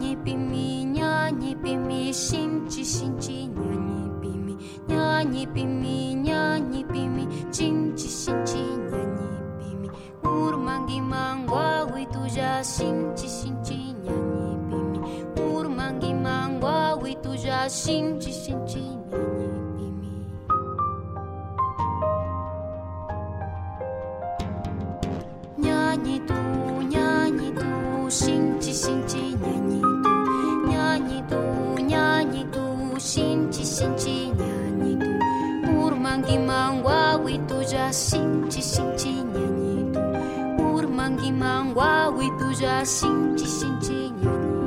nhi pi mi nha nhi pi mi xin chi xin chi nha nhi pi mi nha nhi pi mi nha nhi pi mi chin chi xin chi nha nhi pi mi ur mang gi mang wa wi tu ja xin chi xin chi nha nhi pi mi ur mang gi mang wa wi tu ja xin chi xin chi shinchi shinchi nyanyi tu urmangi mangwa witu ja shinchi shinchi nyanyi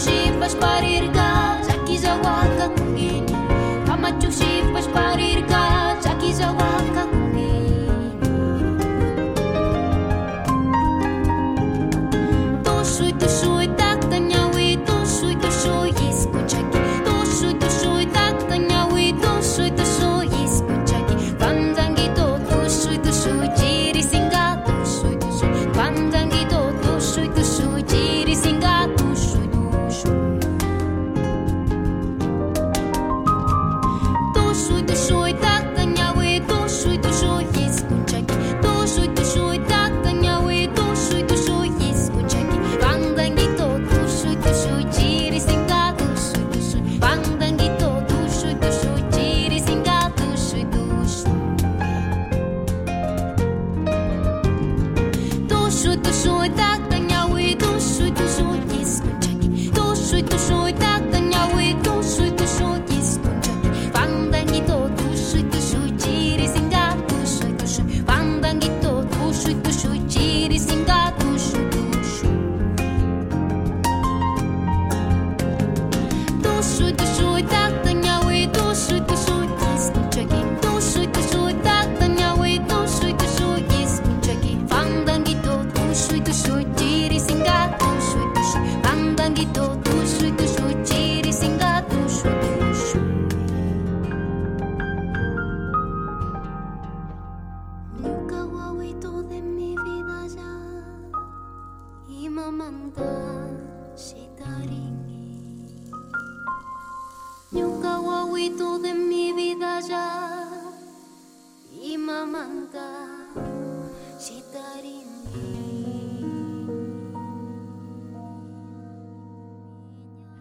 Maciuksipas parirka, sakizawaka kini. Pamaciuksipas parirka, sakizawaka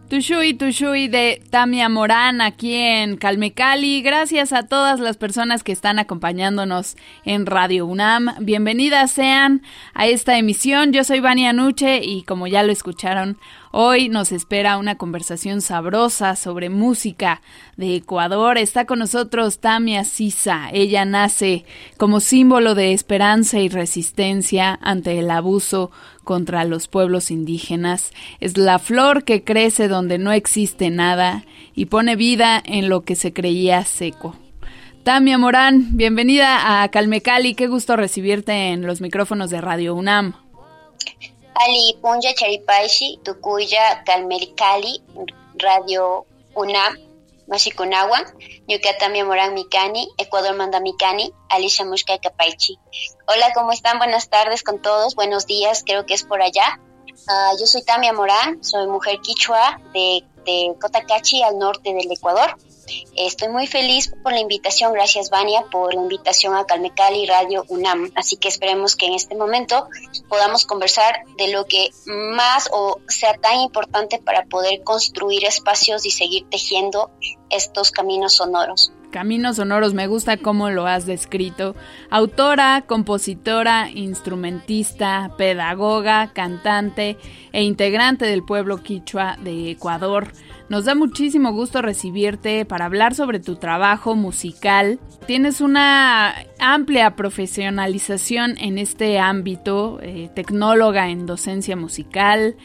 Tushui Tushui de Tamia Morán aquí en Calmecali. Gracias a todas las personas que están acompañándonos en Radio UNAM. Bienvenidas sean a esta emisión. Yo soy Vania Nuche y como ya lo escucharon, Hoy nos espera una conversación sabrosa sobre música de Ecuador. Está con nosotros Tamia Sisa. Ella nace como símbolo de esperanza y resistencia ante el abuso contra los pueblos indígenas. Es la flor que crece donde no existe nada y pone vida en lo que se creía seco. Tamia Morán, bienvenida a Calmecali. Qué gusto recibirte en los micrófonos de Radio UNAM. Ali Punja Charipaishi, Tukuya Calmericali, Radio UNAM, Mashikunawan, Yucatán Morán Mikani, Ecuador Manda Mikani, Alicia Mushka Capaichi. Hola, ¿cómo están? Buenas tardes con todos, buenos días, creo que es por allá. Ah, yo soy Tamia Morán, soy mujer quichua de Cotacachi, al norte del Ecuador. Estoy muy feliz por la invitación, gracias Vania por la invitación a Calmecali Radio UNAM, así que esperemos que en este momento podamos conversar de lo que más o sea tan importante para poder construir espacios y seguir tejiendo estos caminos sonoros. Caminos Sonoros, me gusta cómo lo has descrito. Autora, compositora, instrumentista, pedagoga, cantante e integrante del pueblo quichua de Ecuador. Nos da muchísimo gusto recibirte para hablar sobre tu trabajo musical. Tienes una amplia profesionalización en este ámbito, eh, tecnóloga en docencia musical.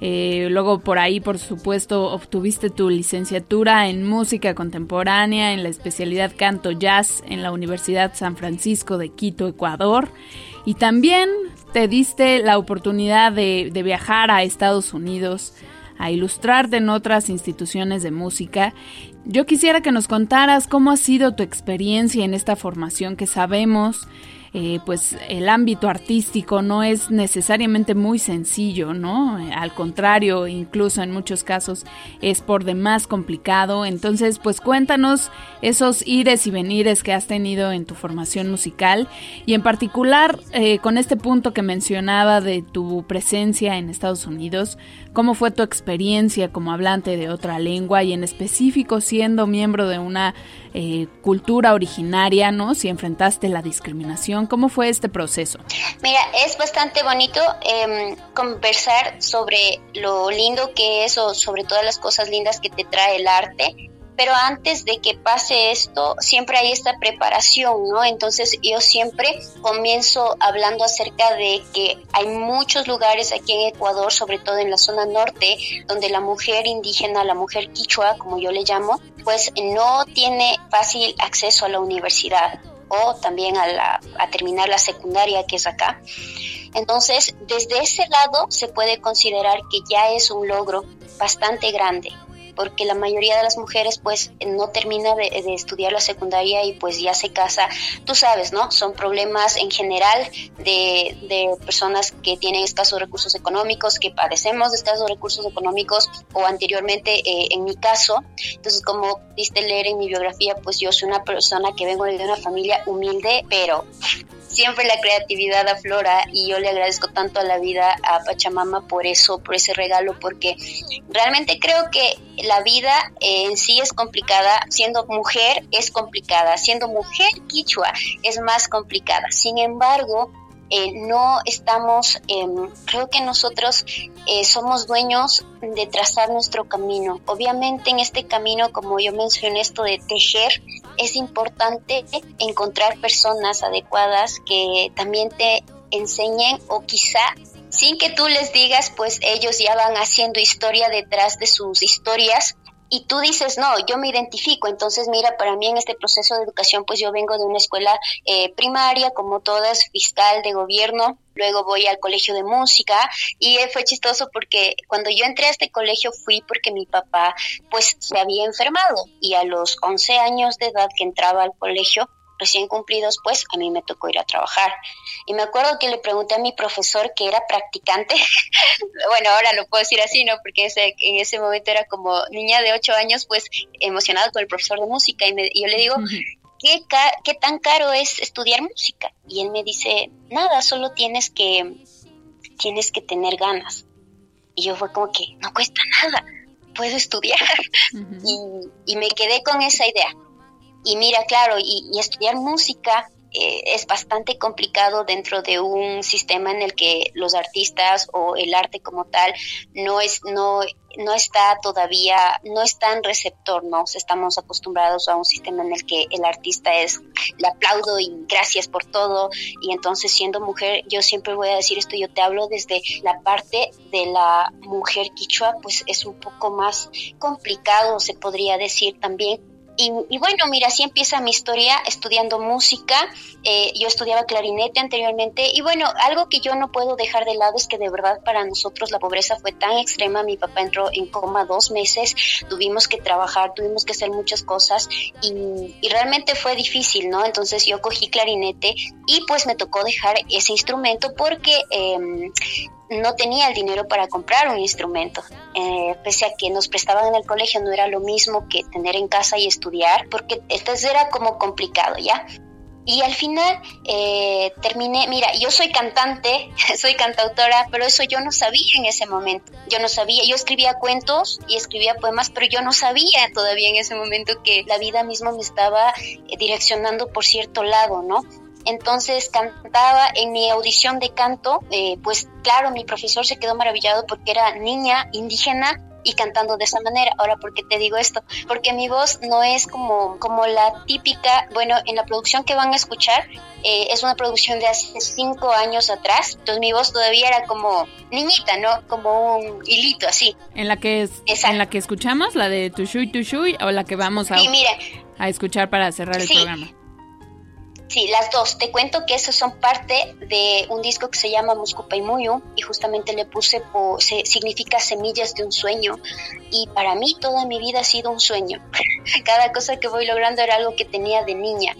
Eh, luego por ahí, por supuesto, obtuviste tu licenciatura en música contemporánea en la especialidad canto jazz en la Universidad San Francisco de Quito, Ecuador. Y también te diste la oportunidad de viajar a Estados Unidos a ilustrarte en otras instituciones de música. Yo quisiera que nos contaras cómo ha sido tu experiencia en esta formación que sabemos eh, pues el ámbito artístico no es necesariamente muy sencillo, ¿no? Al contrario, incluso en muchos casos es por demás complicado. Entonces, pues cuéntanos esos ires y venires que has tenido en tu formación musical y en particular eh, con este punto que mencionaba de tu presencia en Estados Unidos, cómo fue tu experiencia como hablante de otra lengua y en específico siendo miembro de una eh, cultura originaria, ¿no? Si enfrentaste la discriminación, ¿cómo fue este proceso? Mira, es bastante bonito em, conversar sobre lo lindo que es o sobre todas las cosas lindas que te trae el arte pero antes de que pase esto, siempre hay esta preparación, ¿no? Entonces yo siempre comienzo hablando acerca de que hay muchos lugares aquí en Ecuador, sobre todo en la zona norte, donde la mujer indígena, la mujer quichua, como yo le llamo, pues no tiene fácil acceso a la universidad o también a, la, a terminar la secundaria que es acá. Entonces, desde ese lado se puede considerar que ya es un logro bastante grande porque la mayoría de las mujeres pues no termina de, estudiar la secundaria y pues ya se casa, tú sabes, ¿no? Son problemas en general de, de personas que tienen escasos recursos económicos, que padecemos de escasos recursos económicos o anteriormente eh, en mi caso. Entonces, como viste leer en mi biografía, pues yo soy una persona que vengo de una familia humilde, pero siempre la creatividad aflora y yo le agradezco tanto a la vida, a Pachamama por eso, por ese regalo, porque realmente creo que la vida en sí es complicada, siendo mujer es complicada, siendo mujer quichua es más complicada. Sin embargo, eh, no estamos, em, creo que nosotros eh, somos dueños de trazar nuestro camino. Obviamente en este camino, como yo mencioné esto de tejer, es importante encontrar personas adecuadas que también te enseñen o quizá sin que tú les digas, pues ellos ya van haciendo historia detrás de sus historias y tú dices, no, yo me identifico, entonces mira, para mí en este proceso de educación, pues yo vengo de una escuela eh, primaria, como todas, fiscal de gobierno, luego voy al colegio de música y fue chistoso porque cuando yo entré a este colegio fui porque mi papá pues se había enfermado y a los 11 años de edad que entraba al colegio, recién cumplidos, pues a mí me tocó ir a trabajar. Y me acuerdo que le pregunté a mi profesor que era practicante, bueno, ahora lo puedo decir así, ¿no? Porque ese, en ese momento era como niña de ocho años, pues emocionada con el profesor de música. Y, y yo le digo, ¿qué, ¿qué tan caro es estudiar música? Y él me dice, nada, solo tienes que, tienes que tener ganas. Y yo fue como que, no cuesta nada, puedo estudiar. y, me quedé con esa idea. Y mira, claro, y, estudiar música eh, es bastante complicado dentro de un sistema en el que los artistas o el arte como tal no es no no está todavía no es tan receptor no estamos acostumbrados a un sistema en el que el artista es le aplaudo y gracias por todo y entonces siendo mujer yo siempre voy a decir esto yo te hablo desde la parte de la mujer quichua pues es un poco más complicado se podría decir también y, bueno, mira, así empieza mi historia estudiando música. Eh, yo estudiaba clarinete anteriormente y bueno, algo que yo no puedo dejar de lado es que de verdad para nosotros la pobreza fue tan extrema. Mi papá entró en coma dos meses, tuvimos que trabajar, tuvimos que hacer muchas cosas y, realmente fue difícil, ¿no? Entonces yo cogí clarinete y pues me tocó dejar ese instrumento porque em, no tenía el dinero para comprar un instrumento. Eh, pese a que nos prestaban en el colegio, no era lo mismo que tener en casa y estudiar, porque entonces era como complicado, ¿ya? Y al final eh, terminé, mira, yo soy cantante, soy cantautora, pero eso yo no sabía en ese momento. Yo no sabía, yo escribía cuentos y escribía poemas, pero yo no sabía todavía en ese momento que la vida misma me estaba eh, direccionando por cierto lado, ¿no? Entonces cantaba en mi audición de canto, eh, pues claro, mi profesor se quedó maravillado porque era niña indígena y cantando de esa manera. Ahora, ¿por qué te digo esto? Porque mi voz no es como, como la típica, bueno, en la producción que van a escuchar, eh, es una producción de hace cinco años atrás, entonces mi voz todavía era como niñita, ¿no? Como un hilito así. En la que, es, en la que escuchamos, la de Tushui Tushui, o la que vamos a, a escuchar para cerrar el programa. Sí, las dos. Te cuento que esos son parte de un disco que se llama Muyu y justamente le puse, se, significa semillas de un sueño y para mí toda mi vida ha sido un sueño. Cada cosa que voy logrando era algo que tenía de niña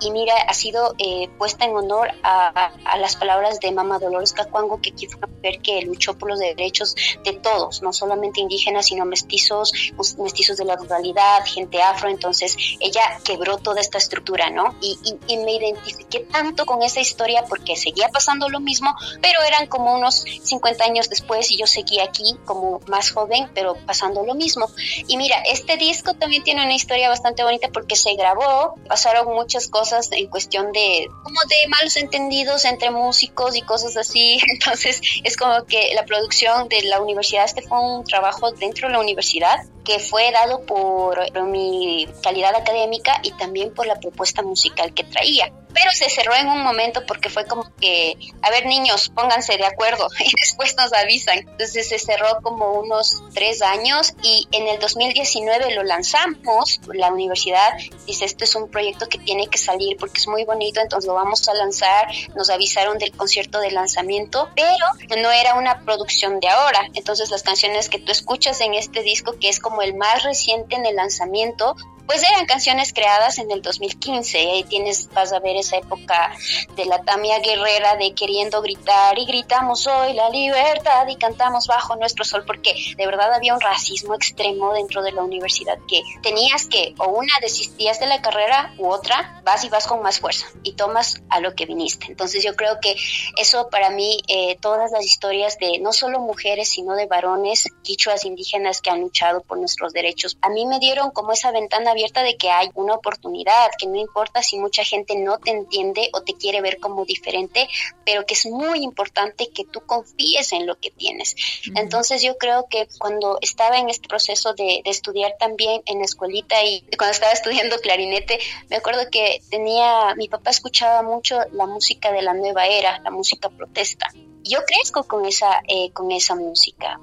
y mira, ha sido eh, puesta en honor a, las palabras de Mama Dolores Cacuango, que fue una mujer que luchó por los derechos de todos, no solamente indígenas, sino mestizos, mestizos de la ruralidad, gente afro, entonces ella quebró toda esta estructura, ¿no? Y, y me identifiqué tanto con esa historia porque seguía pasando lo mismo, pero eran como unos 50 años después y yo seguía aquí como más joven, pero pasando lo mismo. Y mira, este disco también tiene una historia bastante bonita porque se grabó, pasaron muchas cosas en cuestión de como de malos entendidos entre músicos y cosas así. Entonces es como que la producción de la universidad, este fue un trabajo dentro de la universidad que fue dado por mi calidad académica y también por la propuesta musical que traía. Pero se cerró en un momento porque fue como que, a ver niños, pónganse de acuerdo y después nos avisan. Entonces se cerró como unos tres años y en el 2019 lo lanzamos, la universidad. Dice, esto es un proyecto que tiene que salir porque es muy bonito, entonces lo vamos a lanzar, nos avisaron del concierto de lanzamiento, pero no era una producción de ahora, entonces las canciones que tú escuchas en este disco, que es como el más reciente en el lanzamiento, pues eran canciones creadas en el 2015 y ahí tienes, vas a ver esa época de la Tamia Guerrera de queriendo gritar y gritamos hoy la libertad y cantamos bajo nuestro sol porque de verdad había un racismo extremo dentro de la universidad que tenías que o una desistías de la carrera u otra vas y vas con más fuerza y tomas a lo que viniste. Entonces yo creo que eso para mí, eh, todas las historias de no solo mujeres sino de varones, quichuas indígenas que han luchado por nuestros derechos, a mí me dieron como esa ventana abierta de que hay una oportunidad, que no importa si mucha gente no te entiende o te quiere ver como diferente, pero que es muy importante que tú confíes en lo que tienes. Entonces yo creo que cuando estaba en este proceso de, de estudiar también en la escuelita y cuando estaba estudiando clarinete, me acuerdo que tenía, mi papá escuchaba mucho la música de la nueva era, la música protesta yo crezco con esa, eh, con esa música,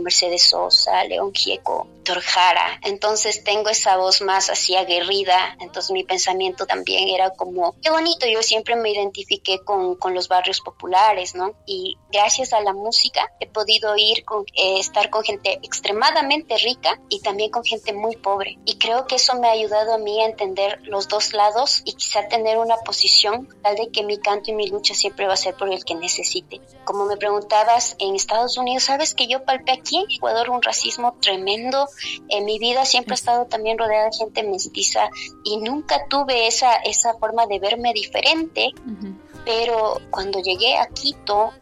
Mercedes Sosa, León Gieco, Torjara, entonces tengo esa voz más así aguerrida, entonces mi pensamiento también era como, qué bonito, yo siempre me identifiqué con, con los barrios populares, ¿no? Y gracias a la música he podido ir con, eh, estar con gente extremadamente rica y también con gente muy pobre. Y creo que eso me ha ayudado a mí a entender los dos lados y quizá tener una posición tal de que mi canto y mi lucha siempre va a ser por el que necesite. Como me preguntabas, en Estados Unidos, sabes que yo palpé aquí en Ecuador un racismo tremendo. En mi vida siempre he estado también rodeada de gente mestiza y nunca tuve esa, esa forma de verme diferente pero cuando llegué a Quito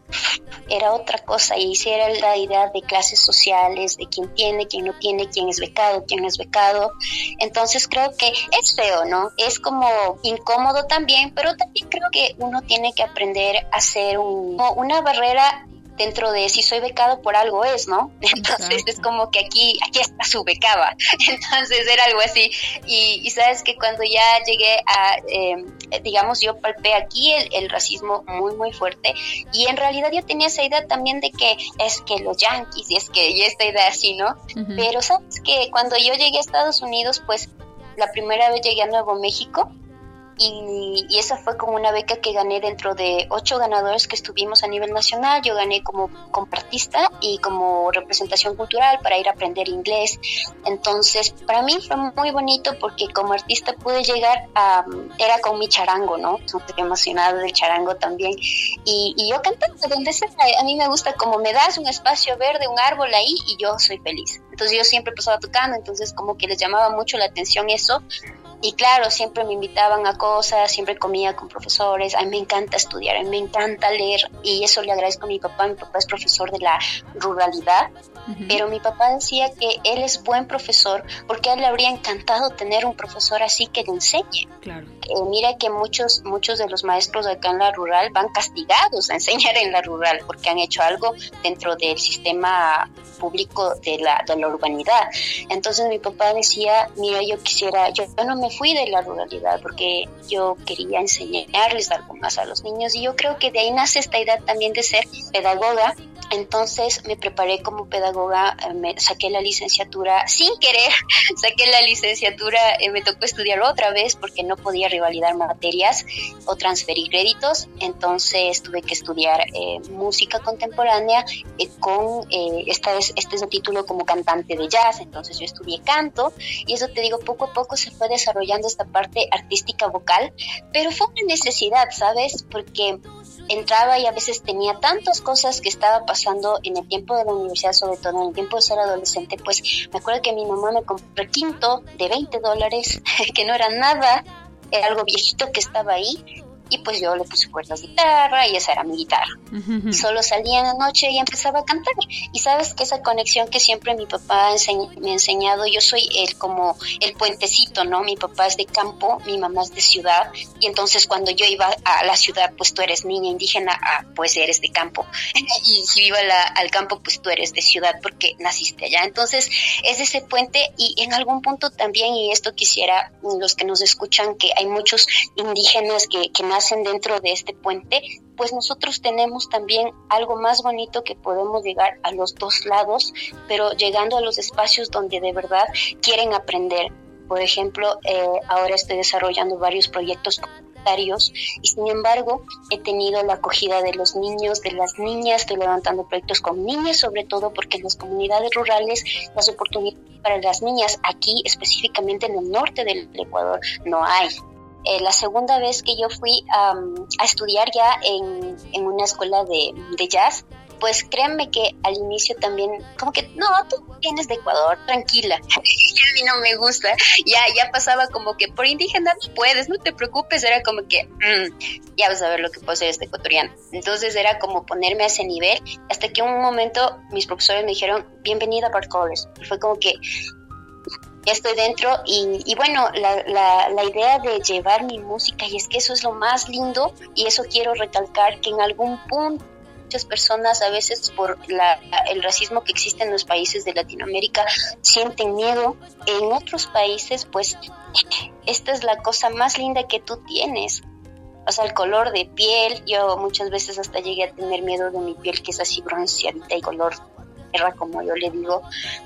era otra cosa y si era la idea de clases sociales, de quién tiene, quién no tiene, quién es becado, quién no es becado. Entonces creo que es feo, ¿no? Es como incómodo también, pero también creo que uno tiene que aprender a hacer una barrera dentro de si soy becado por algo es, ¿no? Entonces es como que aquí, aquí está su becaba. Entonces era algo así. Y, sabes que cuando ya llegué a, em, digamos, yo palpé aquí el, racismo muy, muy fuerte. Y en realidad yo tenía esa idea también de que es que los yanquis y es que y esta idea así, ¿no? Pero sabes que cuando yo llegué a Estados Unidos, pues la primera vez llegué a Nuevo México y, esa fue como una beca que gané dentro de ocho ganadores que estuvimos a nivel nacional. Yo gané como, compartista y como representación cultural para ir a aprender inglés. Entonces, para mí fue muy bonito porque como artista pude llegar a, era con mi charango, ¿no? Estoy emocionada del charango también. Y, y yo cantando donde sea, a mí me gusta como me das un espacio verde, un árbol ahí y yo soy feliz. Entonces yo siempre pasaba tocando, entonces como que les llamaba mucho la atención eso y claro, siempre me invitaban a cosas, siempre comía con profesores, a mí me encanta estudiar, a mí me encanta leer y eso le agradezco a mi papá, mi papá es profesor de la ruralidad, pero mi papá decía que él es buen profesor porque a él le habría encantado tener un profesor así que le enseñe. Claro. Eh, mira que muchos, muchos de los maestros acá en la rural van castigados a enseñar en la rural porque han hecho algo dentro del sistema público de la, de la urbanidad. Entonces mi papá decía, mira, yo quisiera, yo no me fui de la ruralidad porque yo quería enseñarles algo más a los niños. Y yo creo que de ahí nace esta idea también de ser pedagoga. Entonces me preparé como pedagoga, eh, me saqué la licenciatura sin querer, saqué la licenciatura, eh, me tocó estudiar otra vez porque no podía rivalidar materias o transferir créditos, entonces tuve que estudiar eh, música contemporánea con esta es, este es el título como cantante de jazz, entonces yo estudié canto y eso te digo, poco a poco se fue desarrollando esta parte artística vocal, pero fue una necesidad, ¿sabes? Porque entraba y a veces tenía tantas cosas que estaba pasando en el tiempo de la universidad, sobre todo en el tiempo de ser adolescente, pues me acuerdo que mi mamá me compró quinto de 20 dólares, que no era nada, era algo viejito que estaba ahí, y pues yo le puse cuerdas de guitarra y esa era mi guitarra. Solo salía en la noche y empezaba a cantar. Y sabes que esa conexión que siempre mi papá me ha enseñado, yo soy el como el puentecito, ¿no? Mi papá es de campo, mi mamá es de ciudad y entonces cuando yo iba a la ciudad, pues tú eres niña indígena, ah, pues eres de campo. y si iba al campo, pues tú eres de ciudad porque naciste allá. Entonces es ese puente y en algún punto también, y esto quisiera los que nos escuchan, que hay muchos indígenas que, que nacen dentro de este puente, pues nosotros tenemos también algo más bonito que podemos llegar a los dos lados, pero llegando a los espacios donde de verdad quieren aprender. Por ejemplo, eh, ahora estoy desarrollando varios proyectos y sin embargo he tenido la acogida de los niños, de las niñas, estoy levantando proyectos con niñas sobre todo porque en las comunidades rurales las oportunidades para las niñas aquí específicamente en el norte del Ecuador no hay. Eh, la segunda vez que yo fui a estudiar ya en, en una escuela de, jazz, pues créanme que al inicio también, como que, no, tú vienes de Ecuador, tranquila. a mí no me gusta. Ya, ya pasaba como que por indígena no puedes, no te preocupes. Era como que, mm, ya vas a ver lo que puede ser este ecuatoriano. Entonces era como ponerme a ese nivel, hasta que un momento mis profesores me dijeron, bienvenida a Bart College. Y fue como que, ya estoy dentro y, bueno, la, la, idea de llevar mi música, y es que eso es lo más lindo y eso quiero recalcar, que en algún punto muchas personas a veces por la, el racismo que existe en los países de Latinoamérica sienten miedo. En otros países, pues, esta es la cosa más linda que tú tienes, o sea, el color de piel, yo muchas veces hasta llegué a tener miedo de mi piel que es así bronceadita y color tierra, como yo le digo,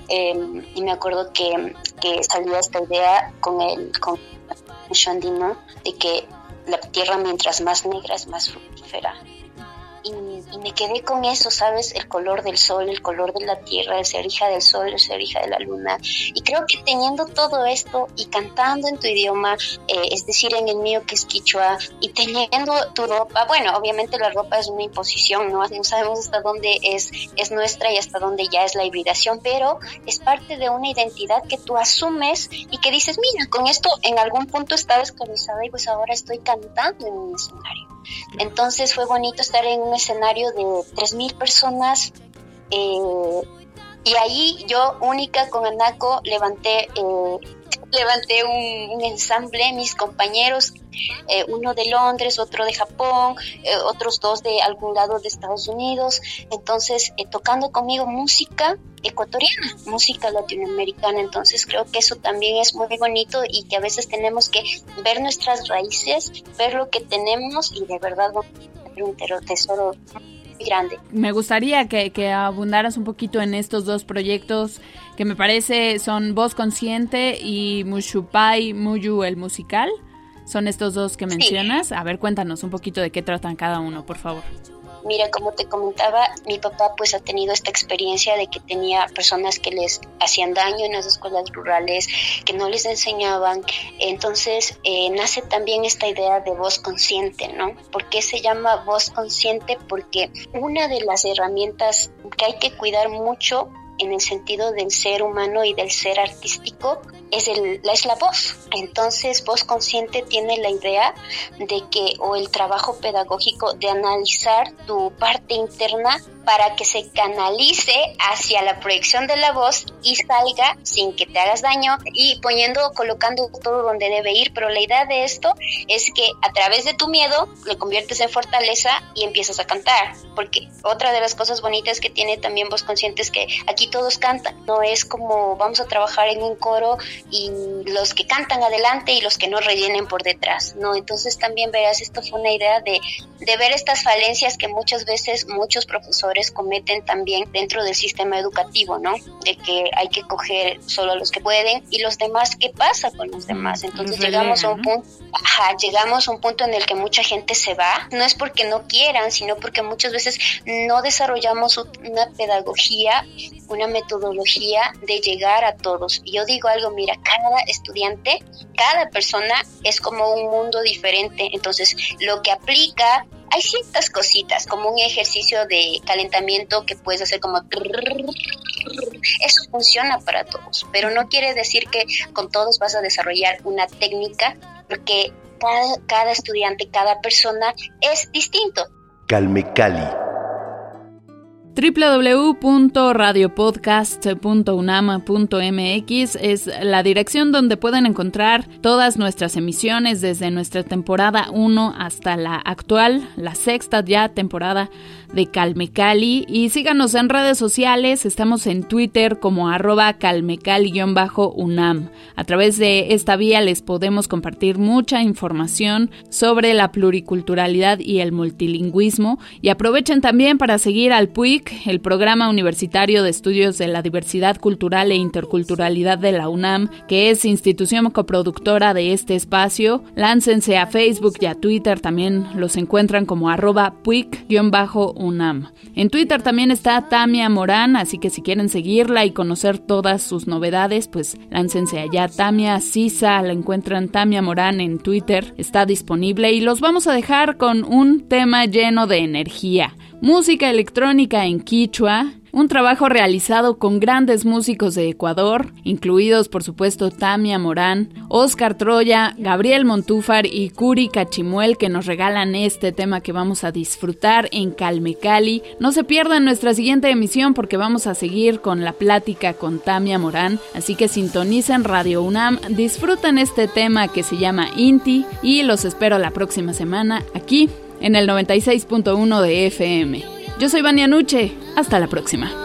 em, y me acuerdo que, que salió esta idea con el con Shandino de que la tierra mientras más negra es más fructífera. Y, me quedé con eso, ¿sabes? El color del sol, el color de la tierra, el ser hija del sol, el ser hija de la luna. Y creo que teniendo todo esto y cantando en tu idioma, eh, es decir, en el mío que es quichua, y teniendo tu ropa, bueno, obviamente la ropa es una imposición, ¿no? No sabemos hasta dónde es, es nuestra y hasta dónde ya es la hibridación, pero es parte de una identidad que tú asumes y que dices, mira, con esto en algún punto estaba esclavizada y pues ahora estoy cantando en un escenario. Entonces fue bonito estar en un escenario de 3.000 personas eh, y ahí yo única con Anaco levanté eh, levanté un, ensamble, mis compañeros, eh, uno de Londres, otro de Japón, otros dos de algún lado de Estados Unidos, entonces tocando conmigo música ecuatoriana, música latinoamericana, entonces creo que eso también es muy bonito y que a veces tenemos que ver nuestras raíces, ver lo que tenemos y de verdad un tesoro muy grande. Me gustaría que, que, abundaras un poquito en estos dos proyectos que me parece son Voz Consciente y Mushupai Muyu el musical. Son estos dos que mencionas. A ver, cuéntanos un poquito de qué tratan cada uno, por favor. Mira, como te comentaba, mi papá pues ha tenido esta experiencia de que tenía personas que les hacían daño en las escuelas rurales, que no les enseñaban. Entonces eh, nace también esta idea de voz consciente, ¿no? ¿Por qué se llama voz consciente? Porque una de las herramientas que hay que cuidar mucho en el sentido del ser humano y del ser artístico es, el, es la voz. Entonces, voz consciente tiene la idea de que, o el trabajo pedagógico de analizar tu parte interna para que se canalice hacia la proyección de la voz y salga sin que te hagas daño y poniendo, colocando todo donde debe ir. Pero la idea de esto es que a través de tu miedo le conviertes en fortaleza y empiezas a cantar. Porque otra de las cosas bonitas que tiene también voz consciente es que aquí todos cantan. No es como vamos a trabajar en un coro y los que cantan adelante y los que no rellenen por detrás. No, entonces también verás, esto fue una idea de, de ver estas falencias que muchas veces muchos profesores cometen también dentro del sistema educativo, ¿no? De que hay que coger solo a los que pueden y los demás, ¿qué pasa con los demás? Entonces llegamos a un punto, ajá, llegamos a un punto en el que mucha gente se va, no es porque no quieran, sino porque muchas veces no desarrollamos una pedagogía, una metodología de llegar a todos. Y yo digo algo, mira, cada estudiante, cada persona es como un mundo diferente, entonces lo que aplica hay ciertas cositas, como un ejercicio de calentamiento que puedes hacer como... Eso funciona para todos, pero no quiere decir que con todos vas a desarrollar una técnica, porque cada, estudiante, cada persona es distinto. Calme Cali www.radiopodcast.unama.mx es la dirección donde pueden encontrar todas nuestras emisiones desde nuestra temporada 1 hasta la actual, la sexta ya temporada de Calmecali y síganos en redes sociales, estamos en Twitter como arroba calmecali-unam. A través de esta vía les podemos compartir mucha información sobre la pluriculturalidad y el multilingüismo y aprovechen también para seguir al PUIC, el Programa Universitario de Estudios de la Diversidad Cultural e Interculturalidad de la UNAM, que es institución coproductora de este espacio. Láncense a Facebook y a Twitter, también los encuentran como arroba PUIC-UNAM UNAM. En Twitter también está Tamia Morán, así que si quieren seguirla y conocer todas sus novedades, pues láncense allá. Tamia Sisa, la encuentran Tamia Morán en Twitter, está disponible y los vamos a dejar con un tema lleno de energía. Música electrónica en quichua, un trabajo realizado con grandes músicos de Ecuador, incluidos por supuesto Tamia Morán, Oscar Troya, Gabriel Montúfar y Curi Cachimuel que nos regalan este tema que vamos a disfrutar en Calmecali. No se pierdan nuestra siguiente emisión porque vamos a seguir con la plática con Tamia Morán, así que sintonicen Radio UNAM, disfruten este tema que se llama Inti y los espero la próxima semana aquí en el 96.1 de FM. Yo soy Vania Nuche. Hasta la próxima.